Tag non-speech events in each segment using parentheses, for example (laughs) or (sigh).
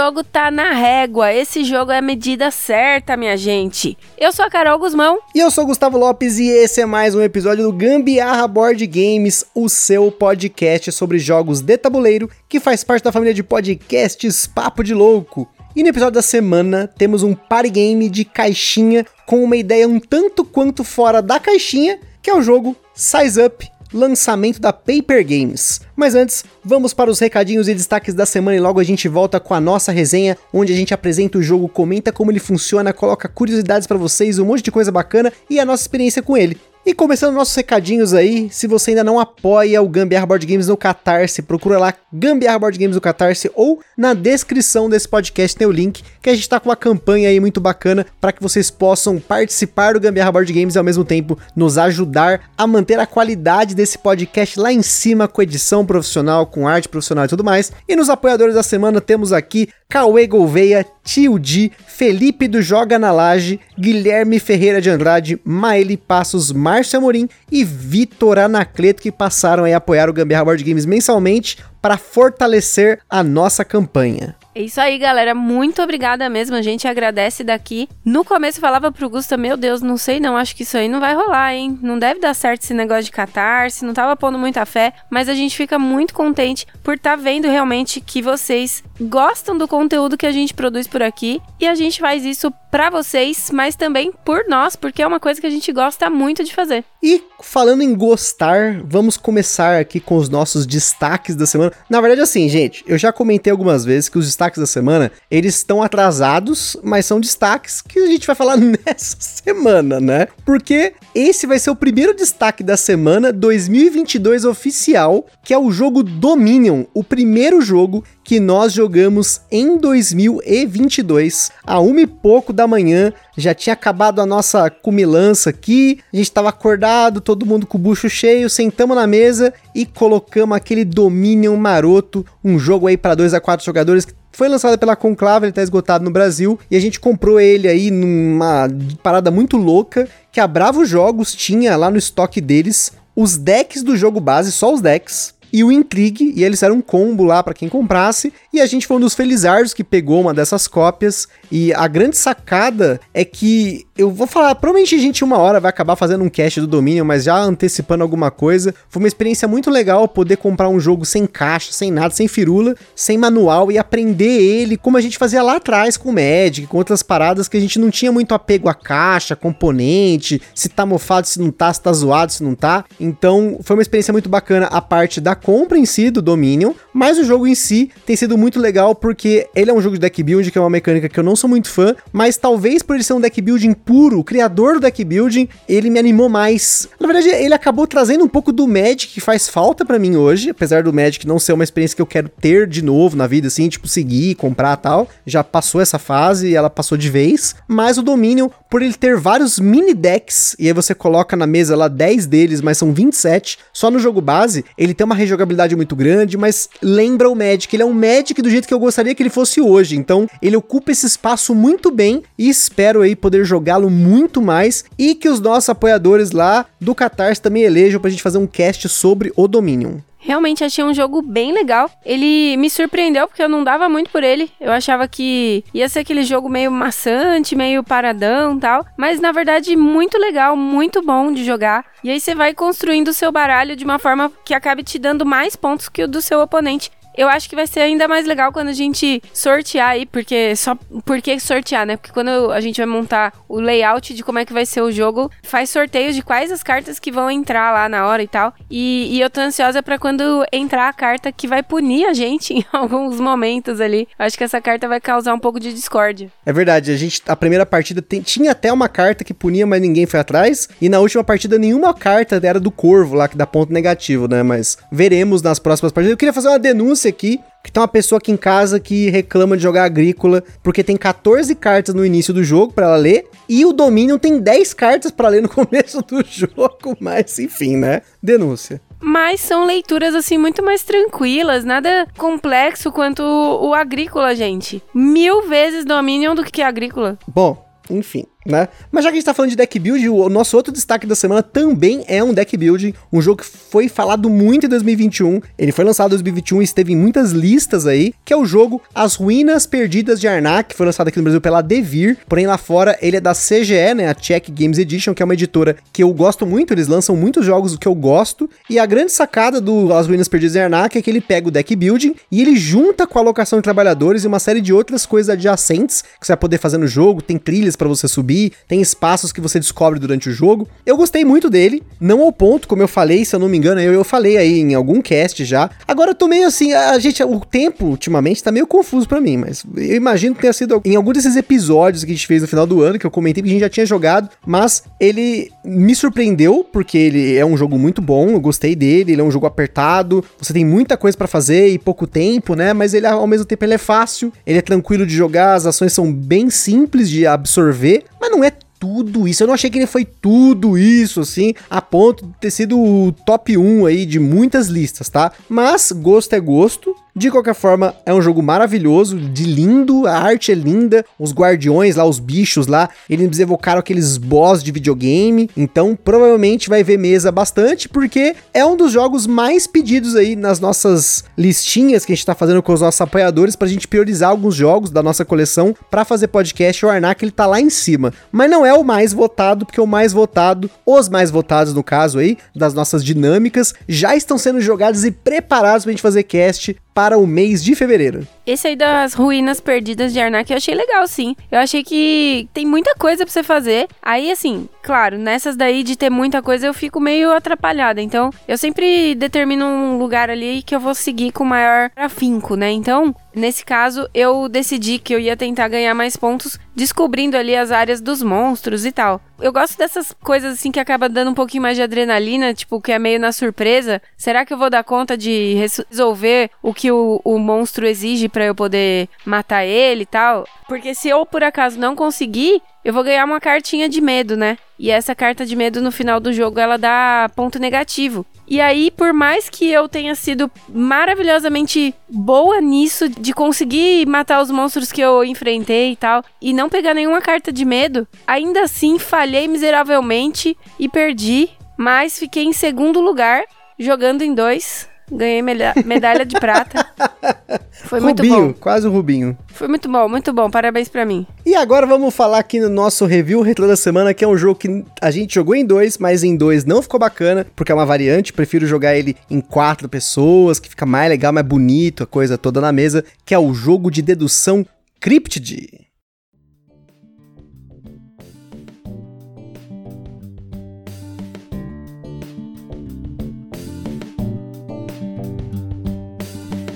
Jogo tá na régua, esse jogo é a medida certa, minha gente. Eu sou a Carol Guzmão. E eu sou o Gustavo Lopes e esse é mais um episódio do Gambiarra Board Games, o seu podcast sobre jogos de tabuleiro, que faz parte da família de podcasts Papo de Louco. E no episódio da semana temos um party game de caixinha com uma ideia um tanto quanto fora da caixinha, que é o jogo Size Up lançamento da Paper Games. Mas antes, vamos para os recadinhos e destaques da semana e logo a gente volta com a nossa resenha, onde a gente apresenta o jogo, comenta como ele funciona, coloca curiosidades para vocês, um monte de coisa bacana e a nossa experiência com ele. E começando nossos recadinhos aí, se você ainda não apoia o Gambiarra Board Games no Catarse, procura lá Gambiarra Board Games no Catarse ou na descrição desse podcast tem o link, que a gente tá com uma campanha aí muito bacana para que vocês possam participar do Gambiarra Board Games e ao mesmo tempo nos ajudar a manter a qualidade desse podcast lá em cima com edição profissional, com arte profissional e tudo mais. E nos apoiadores da semana temos aqui Cauê Gouveia, Tio Di, Felipe do Joga na Laje, Guilherme Ferreira de Andrade, Maeli Passos, Márcio Amorim e Vitor Anacleto que passaram a apoiar o Gambiarra Board Games mensalmente para fortalecer a nossa campanha. É isso aí, galera. Muito obrigada mesmo. A gente agradece daqui. No começo eu falava pro Gusta, meu Deus, não sei não, acho que isso aí não vai rolar, hein? Não deve dar certo esse negócio de catarse, não tava pondo muita fé, mas a gente fica muito contente por estar tá vendo realmente que vocês gostam do conteúdo que a gente produz por aqui e a gente faz isso para vocês, mas também por nós, porque é uma coisa que a gente gosta muito de fazer. E falando em gostar, vamos começar aqui com os nossos destaques da semana. Na verdade, assim, gente, eu já comentei algumas vezes que os destaques da semana, eles estão atrasados, mas são destaques que a gente vai falar (laughs) nessa semana, né? Porque esse vai ser o primeiro destaque da semana 2022 oficial, que é o jogo Dominion, o primeiro jogo que nós jogamos em 2022, a uma e pouco da manhã. Já tinha acabado a nossa cumilança aqui, a gente estava acordado, todo mundo com o bucho cheio, sentamos na mesa e colocamos aquele Dominion maroto, um jogo aí para 2 a 4 jogadores que foi lançado pela Conclave, ele tá esgotado no Brasil, e a gente comprou ele aí numa parada muito louca, que a Bravo Jogos tinha lá no estoque deles os decks do jogo base, só os decks, e o Intrigue, e eles eram um combo lá para quem comprasse, e a gente foi um dos felizardos que pegou uma dessas cópias, e a grande sacada é que eu vou falar, provavelmente a gente uma hora vai acabar fazendo um cast do domínio, mas já antecipando alguma coisa, foi uma experiência muito legal poder comprar um jogo sem caixa, sem nada, sem firula, sem manual e aprender ele como a gente fazia lá atrás com o Magic, com outras paradas que a gente não tinha muito apego a caixa, componente, se tá mofado, se não tá, se tá zoado, se não tá. Então, foi uma experiência muito bacana a parte da compra em si do Dominion, mas o jogo em si tem sido muito legal porque ele é um jogo de deck building, que é uma mecânica que eu não sou muito fã, mas talvez por ele ser um deck building puro, o criador do deck building, ele me animou mais. Na verdade, ele acabou trazendo um pouco do Magic que faz falta para mim hoje, apesar do Magic não ser uma experiência que eu quero ter de novo na vida, assim, tipo, seguir, comprar tal. Já passou essa fase e ela passou de vez. Mas o Dominion, por ele ter vários mini decks, e aí você coloca na mesa lá 10 deles, mas são 27, só no jogo base, ele tem uma rejogabilidade muito grande, mas lembra o Magic. Ele é um Magic do jeito que eu gostaria que ele fosse hoje. Então, ele ocupa esse espaço muito bem e espero aí poder jogá-lo muito mais e que os nossos apoiadores lá do Catarse também elejam pra gente fazer um cast sobre o Dominion. Realmente achei um jogo bem legal. Ele me surpreendeu porque eu não dava muito por ele. Eu achava que ia ser aquele jogo meio maçante, meio paradão tal. Mas na verdade, muito legal, muito bom de jogar. E aí você vai construindo o seu baralho de uma forma que acabe te dando mais pontos que o do seu oponente. Eu acho que vai ser ainda mais legal quando a gente sortear aí, porque só por que sortear, né? Porque quando a gente vai montar o layout de como é que vai ser o jogo, faz sorteios de quais as cartas que vão entrar lá na hora e tal. E, e eu tô ansiosa para quando entrar a carta que vai punir a gente (laughs) em alguns momentos ali. Acho que essa carta vai causar um pouco de discórdia. É verdade, a gente a primeira partida tem, tinha até uma carta que punia, mas ninguém foi atrás, e na última partida nenhuma carta era do corvo lá que dá ponto negativo, né? Mas veremos nas próximas partidas. Eu queria fazer uma denúncia denúncia aqui que tem uma pessoa aqui em casa que reclama de jogar agrícola porque tem 14 cartas no início do jogo para ela ler e o Dominion tem 10 cartas para ler no (laughs) começo do jogo, mas enfim, né? Denúncia. Mas são leituras assim muito mais tranquilas, nada complexo quanto o, o agrícola, gente. Mil vezes Dominion do que agrícola. Bom, enfim né? Mas já que a gente tá falando de deck build, o nosso outro destaque da semana também é um deck building, um jogo que foi falado muito em 2021. Ele foi lançado em 2021 e esteve em muitas listas aí, que é o jogo As Ruínas Perdidas de Arnak, que foi lançado aqui no Brasil pela Devir, porém lá fora ele é da CGE, né, a Czech Games Edition, que é uma editora que eu gosto muito, eles lançam muitos jogos que eu gosto, e a grande sacada do As Ruínas Perdidas de Arnak é que ele pega o deck building e ele junta com a alocação de trabalhadores e uma série de outras coisas adjacentes que você vai poder fazer no jogo, tem trilhas para você subir, subir, tem espaços que você descobre durante o jogo. Eu gostei muito dele, não ao ponto, como eu falei, se eu não me engano, eu, eu falei aí em algum cast já. Agora eu tô meio assim, a gente, o tempo ultimamente tá meio confuso para mim, mas eu imagino que tenha sido em algum desses episódios que a gente fez no final do ano, que eu comentei que a gente já tinha jogado, mas ele me surpreendeu, porque ele é um jogo muito bom, eu gostei dele, ele é um jogo apertado, você tem muita coisa para fazer e pouco tempo, né? Mas ele ao mesmo tempo ele é fácil, ele é tranquilo de jogar, as ações são bem simples de absorver, mas não é tudo isso. Eu não achei que ele foi tudo isso, assim, a ponto de ter sido o top 1 aí de muitas listas, tá? Mas gosto é gosto. De qualquer forma, é um jogo maravilhoso, de lindo, a arte é linda, os guardiões lá, os bichos lá, eles evocaram aqueles boss de videogame, então provavelmente vai ver mesa bastante, porque é um dos jogos mais pedidos aí nas nossas listinhas que a gente tá fazendo com os nossos apoiadores pra gente priorizar alguns jogos da nossa coleção para fazer podcast. O Arnak ele tá lá em cima, mas não é o mais votado, porque o mais votado, os mais votados no caso aí, das nossas dinâmicas, já estão sendo jogados e preparados pra gente fazer cast para o mês de fevereiro. Esse aí das ruínas perdidas de Arnak eu achei legal, sim. Eu achei que tem muita coisa pra você fazer. Aí, assim, claro, nessas daí de ter muita coisa eu fico meio atrapalhada. Então, eu sempre determino um lugar ali que eu vou seguir com maior afinco, né? Então, Nesse caso, eu decidi que eu ia tentar ganhar mais pontos descobrindo ali as áreas dos monstros e tal. Eu gosto dessas coisas assim que acaba dando um pouquinho mais de adrenalina, tipo, que é meio na surpresa. Será que eu vou dar conta de resolver o que o, o monstro exige para eu poder matar ele e tal? Porque se eu por acaso não conseguir, eu vou ganhar uma cartinha de medo, né? E essa carta de medo no final do jogo ela dá ponto negativo. E aí, por mais que eu tenha sido maravilhosamente boa nisso, de conseguir matar os monstros que eu enfrentei e tal, e não pegar nenhuma carta de medo, ainda assim falhei miseravelmente e perdi. Mas fiquei em segundo lugar, jogando em dois. Ganhei medalha de prata. (laughs) (laughs) Foi muito Rubinho, bom. quase o Rubinho. Foi muito bom, muito bom. Parabéns para mim. E agora vamos falar aqui no nosso review retro da semana, que é um jogo que a gente jogou em dois, mas em dois não ficou bacana, porque é uma variante. Prefiro jogar ele em quatro pessoas, que fica mais legal, mais bonito, a coisa toda na mesa, que é o jogo de dedução Cryptid.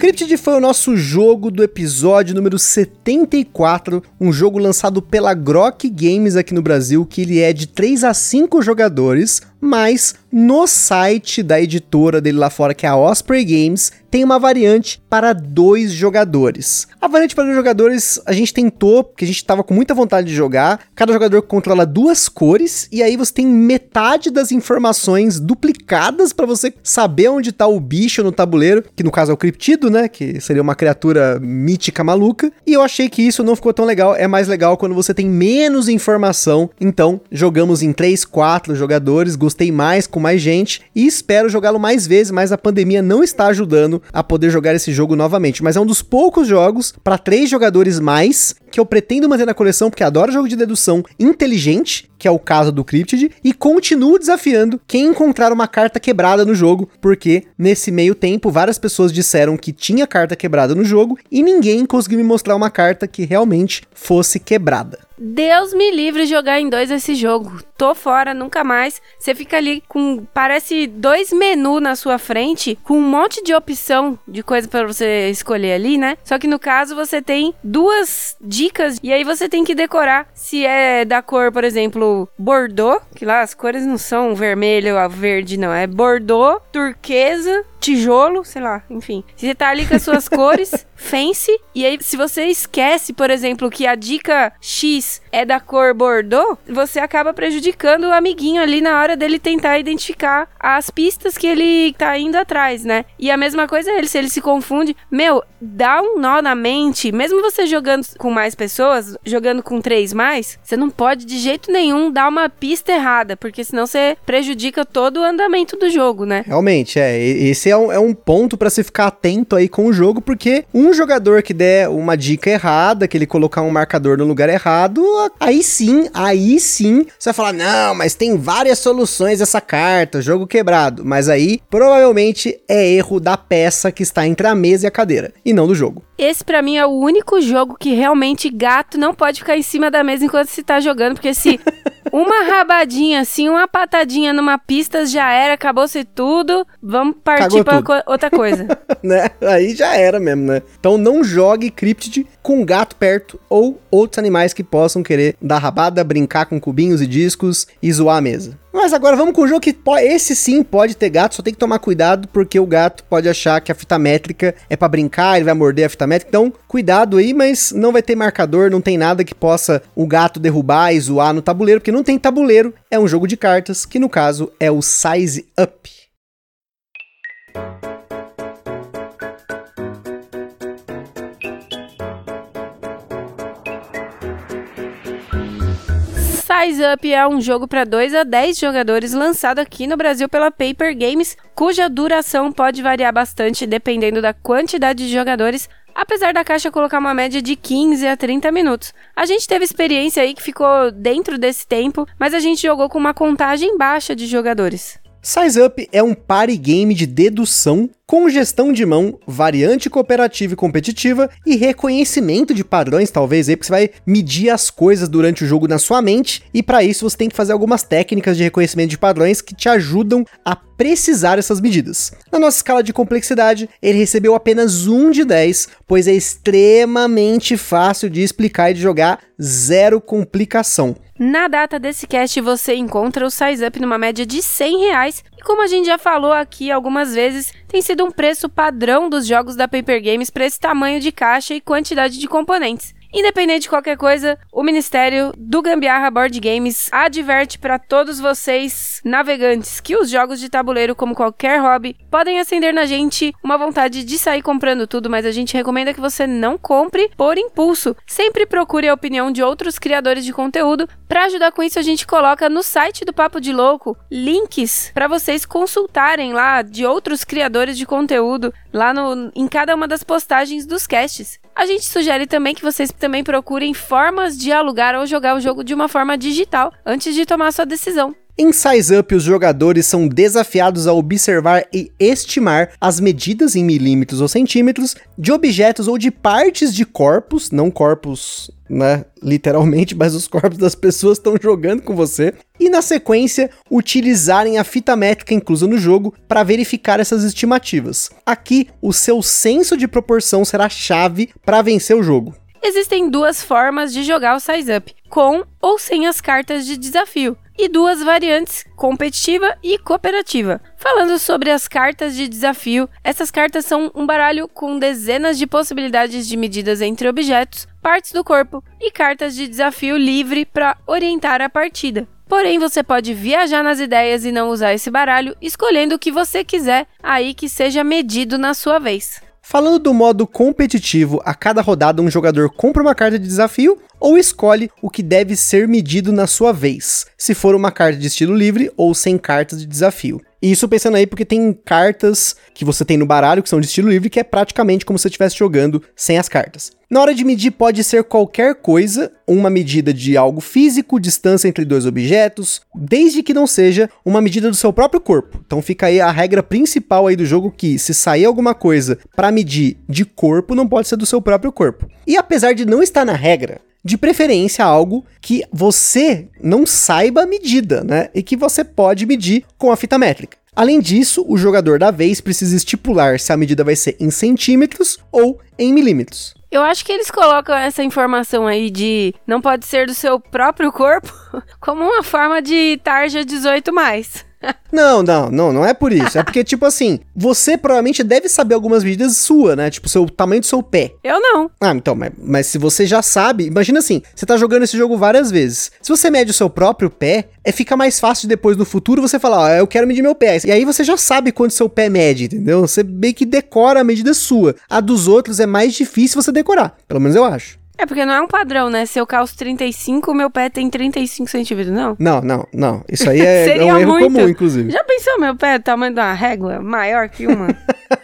Cryptid foi o nosso jogo do episódio número 74, um jogo lançado pela Grok Games aqui no Brasil, que ele é de 3 a 5 jogadores, mas no site da editora dele lá fora, que é a Osprey Games, tem uma variante para dois jogadores. A variante para dois jogadores a gente tentou, porque a gente estava com muita vontade de jogar. Cada jogador controla duas cores e aí você tem metade das informações duplicadas para você saber onde está o bicho no tabuleiro, que no caso é o criptido, né, que seria uma criatura mítica maluca. E eu achei que isso não ficou tão legal. É mais legal quando você tem menos informação. Então, jogamos em 3, 4 jogadores, gostei mais com mais gente e espero jogá-lo mais vezes, mas a pandemia não está ajudando a poder jogar esse jogo novamente. Mas é um dos poucos jogos para três jogadores mais que eu pretendo manter na coleção porque adoro jogo de dedução inteligente, que é o caso do Cryptid, e continuo desafiando quem encontrar uma carta quebrada no jogo, porque nesse meio tempo várias pessoas disseram que tinha carta quebrada no jogo e ninguém conseguiu me mostrar uma carta que realmente fosse quebrada. Deus me livre jogar em dois esse jogo. Tô fora, nunca mais. Você fica ali com. Parece dois menus na sua frente, com um monte de opção de coisa para você escolher ali, né? Só que no caso você tem duas dicas dicas e aí você tem que decorar se é da cor, por exemplo, Bordeaux, que lá as cores não são vermelho a verde, não, é Bordeaux, turquesa, tijolo, sei lá, enfim. Você tá ali com as suas (laughs) cores, fence, e aí se você esquece, por exemplo, que a dica X é da cor Bordeaux, você acaba prejudicando o amiguinho ali na hora dele tentar identificar as pistas que ele tá indo atrás, né? E a mesma coisa é ele, se ele se confunde, meu, dá um nó na mente, mesmo você jogando com mais pessoas, jogando com três mais, você não pode de jeito nenhum dar uma pista errada, porque senão você prejudica todo o andamento do jogo, né? Realmente, é. Esse é um, é um ponto para se ficar atento aí com o jogo, porque um jogador que der uma dica errada, que ele colocar um marcador no lugar errado, aí sim, aí sim, você vai falar: não, mas tem várias soluções essa carta, jogo quebrado. Mas aí provavelmente é erro da peça que está entre a mesa e a cadeira, e não do jogo. Esse para mim é o único jogo que realmente gato não pode ficar em cima da mesa enquanto se tá jogando, porque se (laughs) uma rabadinha assim, uma patadinha numa pista já era, acabou-se tudo, vamos partir para co outra coisa. (laughs) né? Aí já era mesmo, né? Então não jogue Cryptid com gato perto ou outros animais que possam querer dar rabada, brincar com cubinhos e discos e zoar a mesa. Mas agora vamos com o jogo que esse sim pode ter gato, só tem que tomar cuidado porque o gato pode achar que a fita métrica é para brincar, ele vai morder a fita métrica. Então, cuidado aí, mas não vai ter marcador, não tem nada que possa o gato derrubar e zoar no tabuleiro, porque não tem tabuleiro. É um jogo de cartas, que no caso é o Size Up. Size Up é um jogo para 2 a 10 jogadores lançado aqui no Brasil pela Paper Games, cuja duração pode variar bastante dependendo da quantidade de jogadores, apesar da caixa colocar uma média de 15 a 30 minutos. A gente teve experiência aí que ficou dentro desse tempo, mas a gente jogou com uma contagem baixa de jogadores. Size Up é um party game de dedução com gestão de mão, variante cooperativa e competitiva e reconhecimento de padrões, talvez aí, porque você vai medir as coisas durante o jogo na sua mente, e para isso você tem que fazer algumas técnicas de reconhecimento de padrões que te ajudam a precisar essas medidas. Na nossa escala de complexidade, ele recebeu apenas um de 10, pois é extremamente fácil de explicar e de jogar, zero complicação. Na data desse cast, você encontra o Size Up numa média de 100 reais. E como a gente já falou aqui algumas vezes, tem sido um preço padrão dos jogos da Paper Games para esse tamanho de caixa e quantidade de componentes. Independente de qualquer coisa, o Ministério do Gambiarra Board Games adverte para todos vocês, navegantes, que os jogos de tabuleiro, como qualquer hobby, podem acender na gente uma vontade de sair comprando tudo, mas a gente recomenda que você não compre por impulso. Sempre procure a opinião de outros criadores de conteúdo. Para ajudar com isso, a gente coloca no site do Papo de Louco links para vocês consultarem lá de outros criadores de conteúdo lá no, em cada uma das postagens dos casts. A gente sugere também que vocês também procurem formas de alugar ou jogar o jogo de uma forma digital antes de tomar sua decisão. Em Size Up, os jogadores são desafiados a observar e estimar as medidas em milímetros ou centímetros de objetos ou de partes de corpos, não corpos, né, literalmente, mas os corpos das pessoas estão jogando com você, e na sequência, utilizarem a fita métrica inclusa no jogo para verificar essas estimativas. Aqui, o seu senso de proporção será chave para vencer o jogo. Existem duas formas de jogar o Size Up, com ou sem as cartas de desafio e duas variantes, competitiva e cooperativa. Falando sobre as cartas de desafio, essas cartas são um baralho com dezenas de possibilidades de medidas entre objetos, partes do corpo e cartas de desafio livre para orientar a partida. Porém, você pode viajar nas ideias e não usar esse baralho, escolhendo o que você quiser, aí que seja medido na sua vez. Falando do modo competitivo, a cada rodada um jogador compra uma carta de desafio ou escolhe o que deve ser medido na sua vez, se for uma carta de estilo livre ou sem cartas de desafio. E isso pensando aí porque tem cartas que você tem no baralho que são de estilo livre, que é praticamente como se você estivesse jogando sem as cartas. Na hora de medir pode ser qualquer coisa, uma medida de algo físico, distância entre dois objetos, desde que não seja uma medida do seu próprio corpo. Então fica aí a regra principal aí do jogo que se sair alguma coisa para medir de corpo, não pode ser do seu próprio corpo. E apesar de não estar na regra, de preferência algo que você não saiba a medida, né? E que você pode medir com a fita métrica. Além disso, o jogador da vez precisa estipular se a medida vai ser em centímetros ou em milímetros. Eu acho que eles colocam essa informação aí de não pode ser do seu próprio corpo (laughs) como uma forma de tarja 18 mais. Não, não, não, não é por isso. É porque, tipo assim, você provavelmente deve saber algumas medidas sua, né? Tipo, o tamanho do seu pé. Eu não. Ah, então, mas, mas se você já sabe, imagina assim, você tá jogando esse jogo várias vezes. Se você mede o seu próprio pé, é fica mais fácil depois no futuro você falar, ó, eu quero medir meu pé. E aí você já sabe quanto seu pé mede, entendeu? Você meio que decora a medida sua. A dos outros é mais difícil você decorar, pelo menos eu acho. É porque não é um padrão, né? Se eu calço 35, o meu pé tem 35 centímetros, não? Não, não, não. Isso aí é, (laughs) é um erro muito. comum, inclusive. Já pensou meu pé, tamanho de uma régua, maior que uma?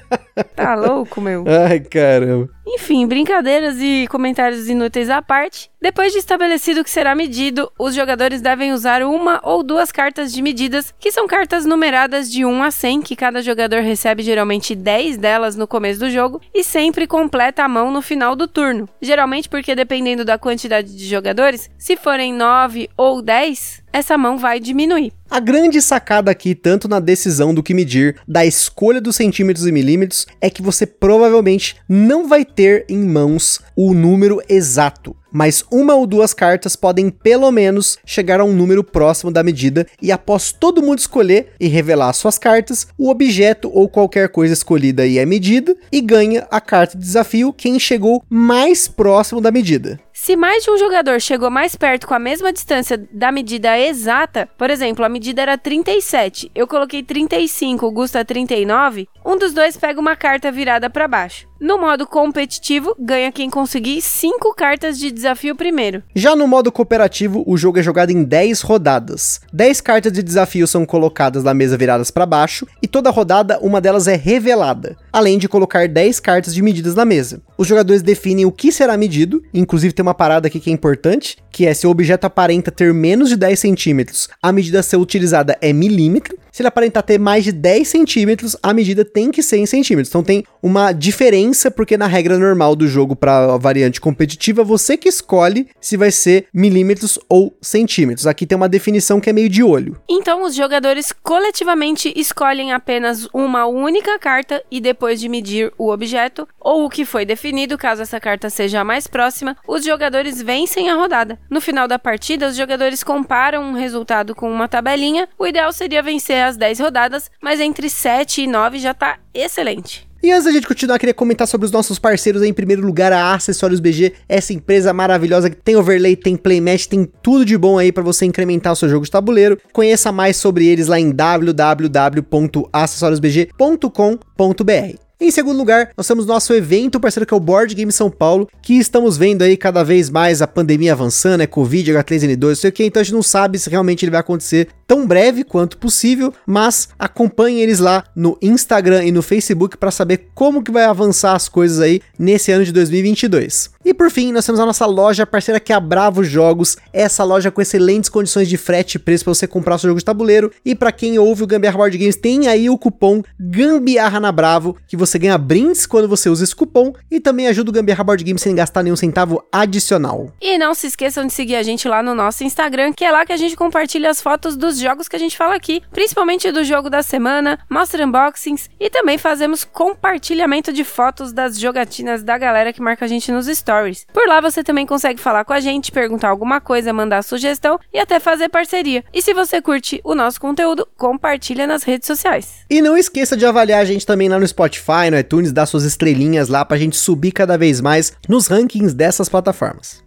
(laughs) tá louco, meu? Ai, caramba. Enfim, brincadeiras e comentários inúteis à parte. Depois de estabelecido o que será medido, os jogadores devem usar uma ou duas cartas de medidas, que são cartas numeradas de 1 a 100, que cada jogador recebe geralmente 10 delas no começo do jogo e sempre completa a mão no final do turno. Geralmente porque dependendo da quantidade de jogadores, se forem 9 ou 10, essa mão vai diminuir. A grande sacada aqui, tanto na decisão do que medir, da escolha dos centímetros e milímetros, é que você provavelmente não vai ter em mãos o número exato mas uma ou duas cartas podem pelo menos chegar a um número próximo da medida e após todo mundo escolher e revelar suas cartas, o objeto ou qualquer coisa escolhida aí é medida e ganha a carta de desafio quem chegou mais próximo da medida. Se mais de um jogador chegou mais perto com a mesma distância da medida exata, por exemplo, a medida era 37, eu coloquei 35, o Gusta 39, um dos dois pega uma carta virada para baixo. No modo competitivo, ganha quem conseguir 5 cartas de desafio primeiro. Já no modo cooperativo, o jogo é jogado em 10 rodadas. 10 cartas de desafio são colocadas na mesa viradas para baixo e toda rodada uma delas é revelada, além de colocar 10 cartas de medidas na mesa. Os jogadores definem o que será medido, inclusive tem uma parada aqui que é importante, que é se o objeto aparenta ter menos de 10 centímetros, a medida a ser utilizada é milímetro, se ele aparentar ter mais de 10 centímetros, a medida tem que ser em centímetros. Então tem uma diferença, porque na regra normal do jogo para a variante competitiva, você que escolhe se vai ser milímetros ou centímetros. Aqui tem uma definição que é meio de olho. Então os jogadores coletivamente escolhem apenas uma única carta e depois de medir o objeto ou o que foi definido, caso essa carta seja a mais próxima, os jogadores vencem a rodada. No final da partida, os jogadores comparam um resultado com uma tabelinha. O ideal seria vencer as 10 rodadas, mas entre 7 e 9 já tá excelente. E antes da gente continuar, queria comentar sobre os nossos parceiros. Em primeiro lugar, a Acessórios BG, essa empresa maravilhosa que tem overlay, tem playmatch, tem tudo de bom aí para você incrementar o seu jogo de tabuleiro. Conheça mais sobre eles lá em www.acessoriosbg.com.br. Em segundo lugar, nós temos nosso evento parceiro que é o Board Game São Paulo, que estamos vendo aí cada vez mais a pandemia avançando, é Covid, H3N2, não sei o que, então a gente não sabe se realmente ele vai acontecer tão breve quanto possível, mas acompanhe eles lá no Instagram e no Facebook para saber como que vai avançar as coisas aí nesse ano de 2022. E por fim, nós temos a nossa loja parceira que é a Bravo Jogos, essa loja com excelentes condições de frete e preço para você comprar seu jogo de tabuleiro. E para quem ouve o Gambiarra Board Games, tem aí o cupom Gambiarra na Bravo, que você ganha brindes quando você usa esse cupom e também ajuda o Gambiarra Board Games sem gastar nenhum centavo adicional. E não se esqueçam de seguir a gente lá no nosso Instagram, que é lá que a gente compartilha as fotos dos jogos que a gente fala aqui, principalmente do jogo da semana, mostra unboxings e também fazemos compartilhamento de fotos das jogatinas da galera que marca a gente nos stories. Stories. Por lá você também consegue falar com a gente, perguntar alguma coisa, mandar sugestão e até fazer parceria. E se você curte o nosso conteúdo, compartilha nas redes sociais. E não esqueça de avaliar a gente também lá no Spotify, no iTunes, dar suas estrelinhas lá pra gente subir cada vez mais nos rankings dessas plataformas.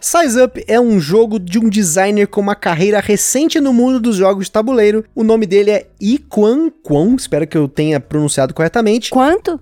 Size Up é um jogo de um designer com uma carreira recente no mundo dos jogos de tabuleiro. O nome dele é Iquan Kwon, espero que eu tenha pronunciado corretamente. Quanto?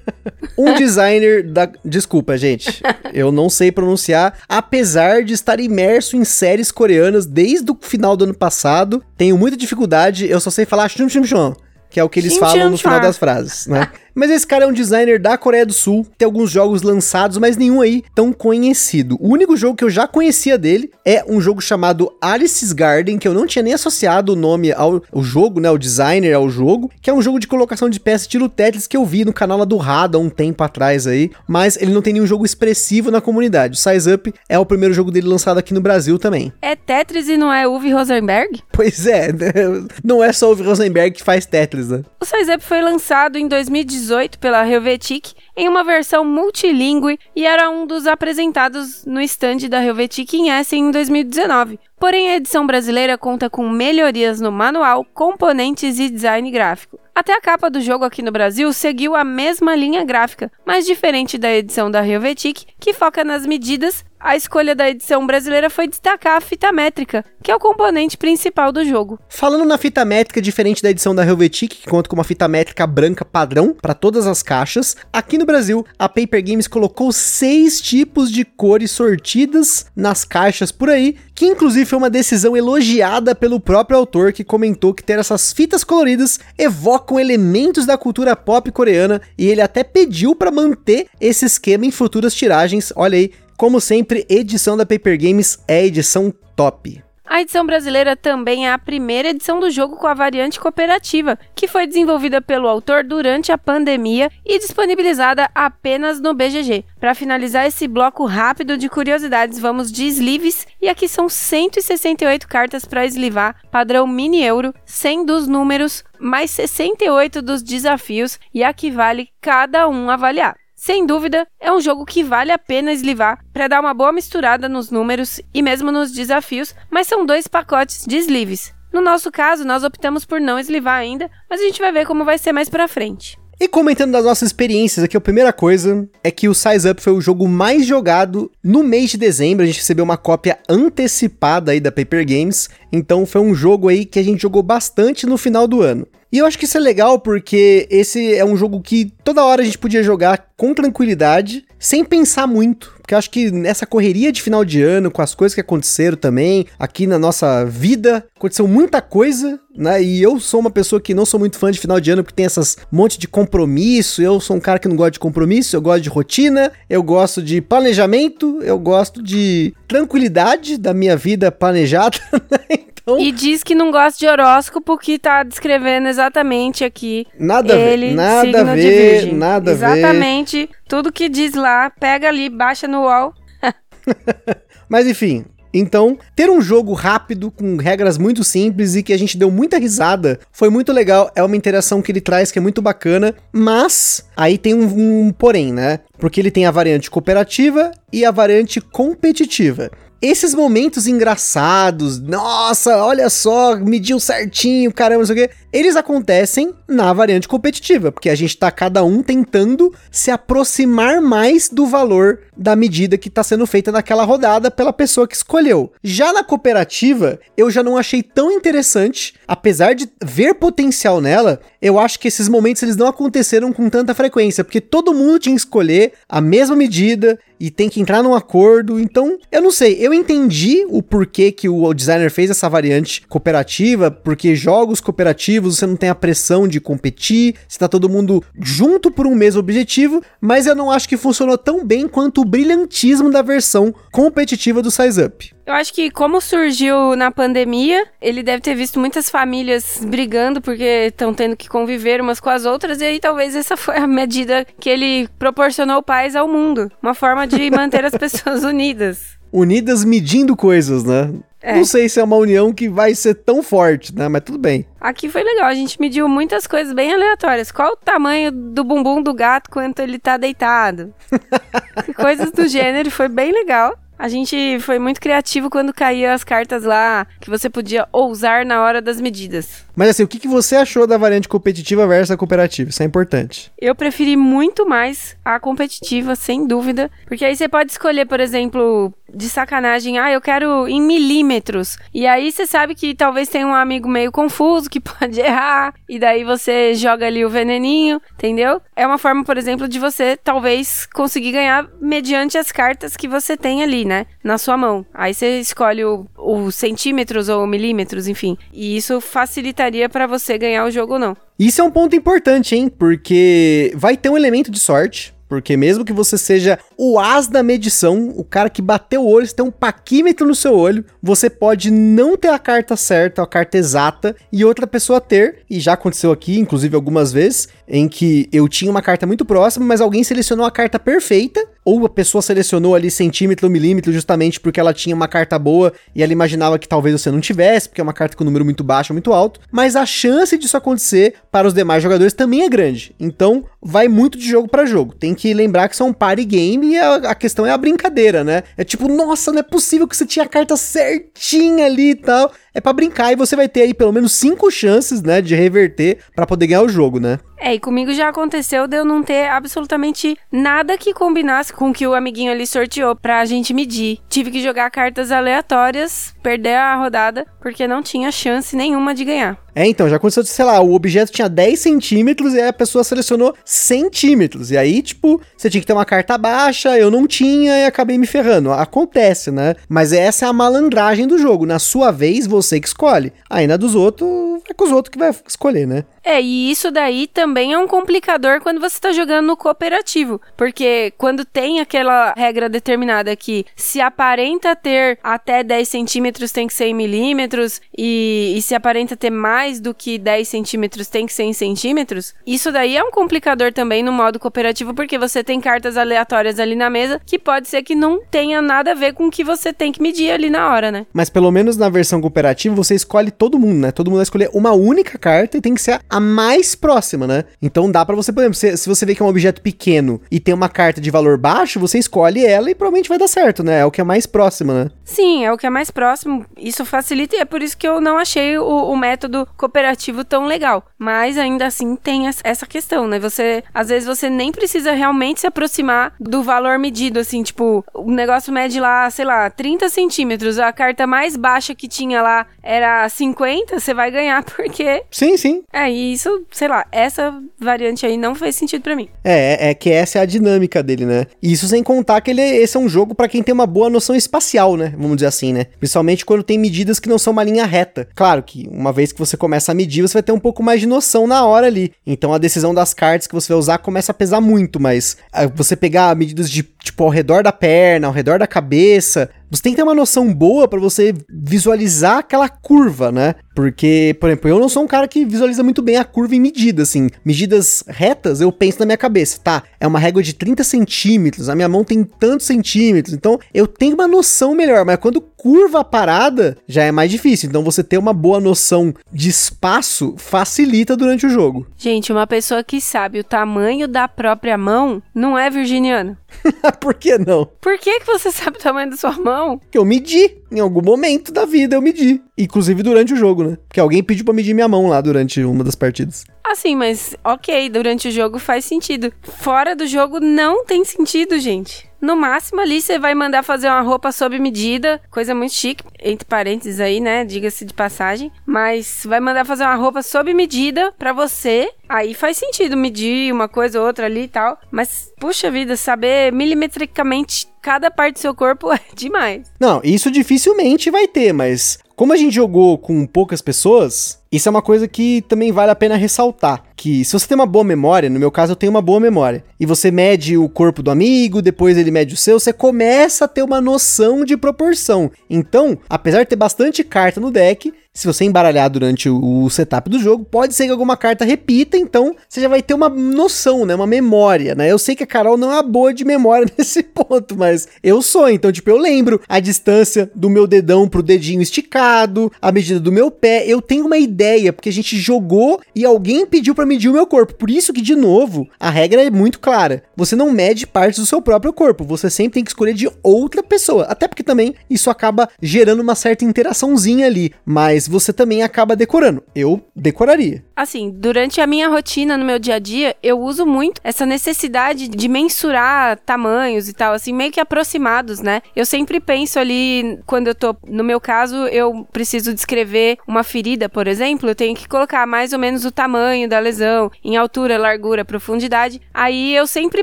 (laughs) um designer da. Desculpa, gente. (laughs) Eu não sei pronunciar, apesar de estar imerso em séries coreanas desde o final do ano passado. Tenho muita dificuldade, eu só sei falar chum chum chum que é o que eles falam no final das frases, né? (laughs) Mas esse cara é um designer da Coreia do Sul, tem alguns jogos lançados, mas nenhum aí tão conhecido. O único jogo que eu já conhecia dele é um jogo chamado Alice's Garden, que eu não tinha nem associado o nome ao, ao jogo, né, o designer ao jogo, que é um jogo de colocação de peças estilo Tetris que eu vi no canal do Rada há um tempo atrás aí, mas ele não tem nenhum jogo expressivo na comunidade. O Size Up é o primeiro jogo dele lançado aqui no Brasil também. É Tetris e não é Uwe Rosenberg? Pois é, (laughs) não é só o Uwe Rosenberg que faz Tetris, né? O Size Up foi lançado em 2018 2018 pela Helvetic em uma versão multilingüe e era um dos apresentados no stand da Helvetic em Essen em 2019. Porém, a edição brasileira conta com melhorias no manual, componentes e design gráfico. Até a capa do jogo aqui no Brasil seguiu a mesma linha gráfica, mas diferente da edição da Helvetic, que foca nas medidas, a escolha da edição brasileira foi destacar a fita métrica, que é o componente principal do jogo. Falando na fita métrica, diferente da edição da Helvetic, que conta com uma fita métrica branca padrão para todas as caixas, aqui no Brasil a Paper Games colocou seis tipos de cores sortidas nas caixas por aí, que inclusive foi uma decisão elogiada pelo próprio autor que comentou que ter essas fitas coloridas evocam elementos da cultura pop coreana e ele até pediu para manter esse esquema em futuras tiragens. Olha aí, como sempre, edição da Paper Games é edição top. A edição brasileira também é a primeira edição do jogo com a variante cooperativa, que foi desenvolvida pelo autor durante a pandemia e disponibilizada apenas no BGG. Para finalizar esse bloco rápido de curiosidades, vamos de sleeves e aqui são 168 cartas para eslivar, padrão mini euro, 100 dos números, mais 68 dos desafios e aqui vale cada um avaliar. Sem dúvida, é um jogo que vale a pena eslivar para dar uma boa misturada nos números e mesmo nos desafios, mas são dois pacotes de sleeves. No nosso caso, nós optamos por não eslivar ainda, mas a gente vai ver como vai ser mais para frente. E comentando das nossas experiências aqui, a primeira coisa é que o Size Up foi o jogo mais jogado no mês de dezembro. A gente recebeu uma cópia antecipada aí da Paper Games, então foi um jogo aí que a gente jogou bastante no final do ano. E eu acho que isso é legal porque esse é um jogo que toda hora a gente podia jogar com tranquilidade, sem pensar muito. Porque eu acho que nessa correria de final de ano, com as coisas que aconteceram também, aqui na nossa vida, aconteceu muita coisa, né? E eu sou uma pessoa que não sou muito fã de final de ano porque tem essas monte de compromisso. Eu sou um cara que não gosta de compromisso, eu gosto de rotina, eu gosto de planejamento, eu gosto de tranquilidade da minha vida planejada, (laughs) né? Então, e diz que não gosta de horóscopo, que tá descrevendo exatamente aqui. Nada ele, a ver, nada a ver, nada a ver. Exatamente, tudo que diz lá, pega ali, baixa no UOL. (laughs) Mas enfim, então, ter um jogo rápido, com regras muito simples e que a gente deu muita risada, foi muito legal. É uma interação que ele traz que é muito bacana, mas aí tem um, um porém, né? Porque ele tem a variante cooperativa e a variante competitiva. Esses momentos engraçados, nossa, olha só, mediu certinho, caramba, não sei o quê, eles acontecem na variante competitiva, porque a gente tá cada um tentando se aproximar mais do valor da medida que está sendo feita naquela rodada pela pessoa que escolheu. Já na cooperativa, eu já não achei tão interessante, apesar de ver potencial nela, eu acho que esses momentos eles não aconteceram com tanta frequência, porque todo mundo tinha que escolher a mesma medida e tem que entrar num acordo. Então, eu não sei, eu entendi o porquê que o designer fez essa variante cooperativa, porque jogos cooperativos você não tem a pressão de competir, está todo mundo junto por um mesmo objetivo, mas eu não acho que funcionou tão bem quanto o brilhantismo da versão competitiva do Size Up. Eu acho que como surgiu na pandemia, ele deve ter visto muitas famílias brigando porque estão tendo que conviver umas com as outras e aí talvez essa foi a medida que ele proporcionou paz ao mundo, uma forma de manter as (laughs) pessoas unidas. Unidas medindo coisas, né? É. Não sei se é uma união que vai ser tão forte, né? Mas tudo bem. Aqui foi legal, a gente mediu muitas coisas bem aleatórias. Qual o tamanho do bumbum do gato quando ele tá deitado? (laughs) coisas do gênero, foi bem legal. A gente foi muito criativo quando caía as cartas lá que você podia ousar na hora das medidas. Mas assim, o que, que você achou da variante competitiva versus a cooperativa? Isso é importante. Eu preferi muito mais a competitiva, sem dúvida. Porque aí você pode escolher, por exemplo, de sacanagem, ah, eu quero em milímetros. E aí você sabe que talvez tenha um amigo meio confuso que (laughs) pode errar. E daí você joga ali o veneninho, entendeu? É uma forma, por exemplo, de você talvez conseguir ganhar mediante as cartas que você tem ali, né? Na sua mão. Aí você escolhe o, o centímetros ou milímetros, enfim. E isso facilita facilitaria para você ganhar o jogo ou não. Isso é um ponto importante, hein? Porque vai ter um elemento de sorte. Porque mesmo que você seja o as da medição, o cara que bateu o olho, você tem um paquímetro no seu olho, você pode não ter a carta certa, a carta exata, e outra pessoa ter, e já aconteceu aqui, inclusive algumas vezes, em que eu tinha uma carta muito próxima, mas alguém selecionou a carta perfeita, ou a pessoa selecionou ali centímetro ou milímetro justamente porque ela tinha uma carta boa e ela imaginava que talvez você não tivesse, porque é uma carta com um número muito baixo, muito alto, mas a chance disso acontecer para os demais jogadores também é grande. Então, vai muito de jogo para jogo. Tem que lembrar que é um party game e a, a, questão é a brincadeira, né? É tipo, nossa, não é possível que você tinha a carta certinha ali e tal. É para brincar e você vai ter aí pelo menos cinco chances, né, de reverter para poder ganhar o jogo, né? É, e comigo já aconteceu de eu não ter absolutamente nada que combinasse com o que o amiguinho ali sorteou pra gente medir. Tive que jogar cartas aleatórias, perder a rodada, porque não tinha chance nenhuma de ganhar. É, então, já aconteceu, sei lá, o objeto tinha 10 centímetros e aí a pessoa selecionou centímetros. E aí, tipo, você tinha que ter uma carta baixa, eu não tinha e acabei me ferrando. Acontece, né? Mas essa é a malandragem do jogo. Na sua vez, você que escolhe. Aí na dos outros, é com os outros que vai escolher, né? É, e isso daí também é um complicador quando você tá jogando no cooperativo. Porque quando tem aquela regra determinada que se aparenta ter até 10 centímetros tem que ser em milímetros, e, e se aparenta ter mais do que 10 centímetros tem que ser em centímetros, isso daí é um complicador também no modo cooperativo, porque você tem cartas aleatórias ali na mesa que pode ser que não tenha nada a ver com o que você tem que medir ali na hora, né? Mas pelo menos na versão cooperativa você escolhe todo mundo, né? Todo mundo vai escolher uma única carta e tem que ser a mais próxima, né? Então dá para você, por exemplo, se, se, você vê que é um objeto pequeno e tem uma carta de valor baixo, você escolhe ela e provavelmente vai dar certo, né? É o que é mais próximo, né? Sim, é o que é mais próximo. Isso facilita e é por isso que eu não achei o, o método cooperativo tão legal. Mas ainda assim tem essa questão, né? Você, às vezes você nem precisa realmente se aproximar do valor medido, assim, tipo, o negócio mede lá, sei lá, 30 centímetros, a carta mais baixa que tinha lá era 50, você vai ganhar (laughs) porque... Sim, sim. É, e isso sei lá, essa variante aí não fez sentido para mim. É, é, é que essa é a dinâmica dele, né? Isso sem contar que ele, esse é um jogo para quem tem uma boa noção espacial, né? Vamos dizer assim, né? Principalmente quando tem medidas que não são uma linha reta. Claro que uma vez que você começa a medir, você vai ter um pouco mais de noção na hora ali. Então a decisão das cartas que você vai usar começa a pesar muito, mas ah, você pegar medidas de tipo ao redor da perna, ao redor da cabeça, você tem que ter uma noção boa para você visualizar aquela curva, né? Porque, por exemplo, eu não sou um cara que visualiza muito bem a curva em medida, assim. Medidas retas, eu penso na minha cabeça, tá? É uma régua de 30 centímetros, a minha mão tem tantos centímetros, então eu tenho uma noção melhor, mas quando curva a parada, já é mais difícil. Então você ter uma boa noção de espaço facilita durante o jogo. Gente, uma pessoa que sabe o tamanho da própria mão não é virginiana. (laughs) Por que não? Por que, que você sabe o tamanho da sua mão? Que eu medi. Em algum momento da vida eu medi. Inclusive durante o jogo, né? Porque alguém pediu para medir minha mão lá durante uma das partidas. Assim, mas ok, durante o jogo faz sentido. Fora do jogo não tem sentido, gente. No máximo ali você vai mandar fazer uma roupa sob medida, coisa muito chique, entre parênteses aí, né? Diga-se de passagem. Mas vai mandar fazer uma roupa sob medida para você. Aí faz sentido medir uma coisa ou outra ali e tal. Mas, puxa vida, saber milimetricamente cada parte do seu corpo (laughs) é demais. Não, isso dificilmente vai ter, mas como a gente jogou com poucas pessoas, isso é uma coisa que também vale a pena ressaltar. Que se você tem uma boa memória, no meu caso eu tenho uma boa memória, e você mede o corpo do amigo, depois ele mede o seu, você começa a ter uma noção de proporção. Então, apesar de ter bastante carta no deck, se você embaralhar durante o, setup do jogo, pode ser que alguma carta repita, então você já vai ter uma noção, né? Uma memória, né? Eu sei que a Carol não é boa de memória (laughs) nesse ponto, mas eu sou, então, tipo, eu lembro a distância do meu dedão pro dedinho esticado, a medida do meu pé, eu tenho uma ideia, porque a gente jogou e alguém pediu para medir o meu corpo. Por isso que, de novo, a regra é muito clara. Você não mede partes do seu próprio corpo, você sempre tem que escolher de outra pessoa. Até porque também isso acaba gerando uma certa interaçãozinha ali, mas mas você também acaba decorando. Eu decoraria. Assim, durante a minha rotina no meu dia a dia, eu uso muito essa necessidade de mensurar tamanhos e tal, assim, meio que aproximados, né? Eu sempre penso ali, quando eu tô, no meu caso, eu preciso descrever uma ferida, por exemplo, eu tenho que colocar mais ou menos o tamanho da lesão, em altura, largura, profundidade. Aí eu sempre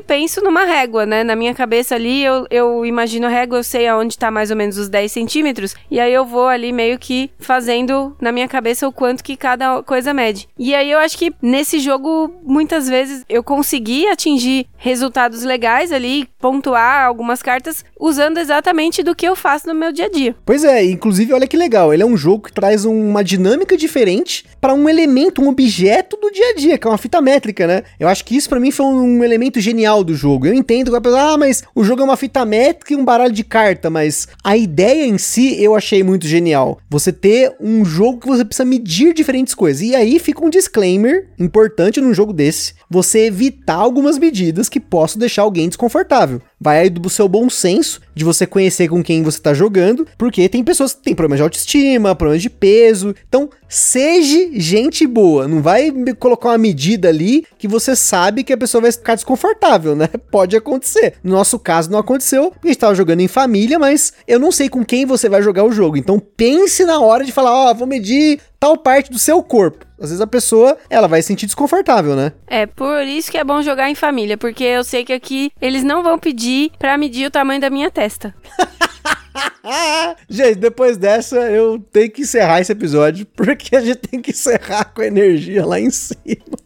penso numa régua, né? Na minha cabeça ali, eu, eu imagino a régua, eu sei aonde tá mais ou menos os 10 centímetros, e aí eu vou ali meio que fazendo na minha cabeça o quanto que cada coisa mede. E aí eu acho que nesse jogo, muitas vezes, eu consegui atingir resultados legais ali, pontuar algumas cartas, usando exatamente do que eu faço no meu dia a dia. Pois é, inclusive, olha que legal, ele é um jogo que traz uma dinâmica diferente para um elemento, um objeto do dia a dia, que é uma fita métrica, né? Eu acho que isso para mim foi um elemento genial do jogo. Eu entendo que vai pensar, ah, mas o jogo é uma fita métrica e um baralho de carta, mas a ideia em si eu achei muito genial. Você ter um um jogo que você precisa medir diferentes coisas. E aí fica um disclaimer importante num jogo desse: você evitar algumas medidas que possam deixar alguém desconfortável. Vai aí do seu bom senso de você conhecer com quem você tá jogando, porque tem pessoas que têm problemas de autoestima, problemas de peso. Então, seja gente boa, não vai colocar uma medida ali que você sabe que a pessoa vai ficar desconfortável, né? (laughs) Pode acontecer. No nosso caso não aconteceu, porque a gente tava jogando em família, mas eu não sei com quem você vai jogar o jogo. Então, pense na hora de falar, ó, oh, vou medir tal parte do seu corpo. Às vezes a pessoa, ela vai se sentir desconfortável, né? É, por isso que é bom jogar em família, porque eu sei que aqui eles não vão pedir para medir o tamanho da minha testa. (laughs) gente, depois dessa eu tenho que encerrar esse episódio, (laughs) porque a gente tem que encerrar com a energia lá em cima.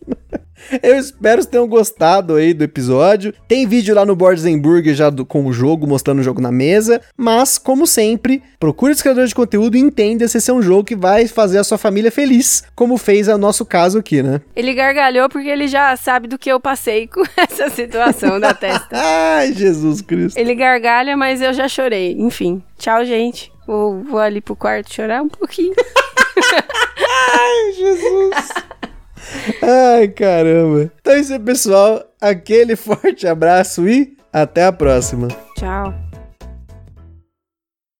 Eu espero que tenham gostado aí do episódio. Tem vídeo lá no Boards Burger já do, com o jogo, mostrando o jogo na mesa. Mas, como sempre, procure os criadores de conteúdo e entenda se esse é um jogo que vai fazer a sua família feliz, como fez o nosso caso aqui, né? Ele gargalhou porque ele já sabe do que eu passei com (laughs) essa situação da testa. (laughs) Ai, Jesus Cristo. Ele gargalha, mas eu já chorei. Enfim, tchau, gente. Vou, vou ali pro quarto chorar um pouquinho. (laughs) Ai, Jesus. Ai, caramba. Então é isso aí, pessoal. Aquele forte abraço e até a próxima. Tchau.